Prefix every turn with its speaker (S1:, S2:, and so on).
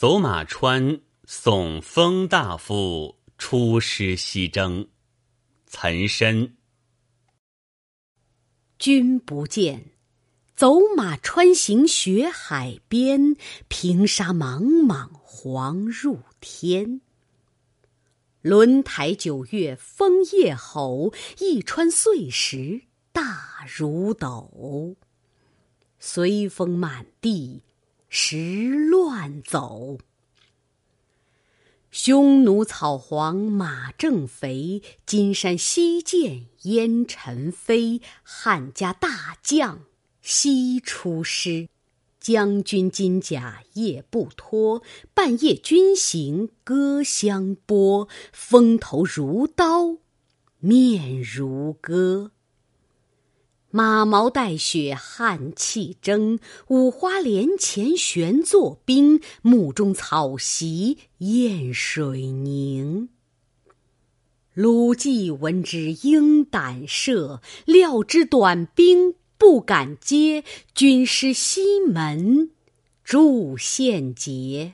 S1: 走马川送封大夫出师西征。岑参。
S2: 君不见，走马川行雪海边，平沙莽莽黄入天。轮台九月风夜吼，一川碎石大如斗。随风满地时乱走。匈奴草黄马正肥，金山西见烟尘飞。汉家大将西出师，将军金甲夜不脱。半夜军行戈相拨，风头如刀，面如歌。马毛带雪汗气蒸，五花连前旋作冰。幕中草席砚水凝。鲁季闻之应胆慑，料知短兵不敢接。军师西门筑陷阱。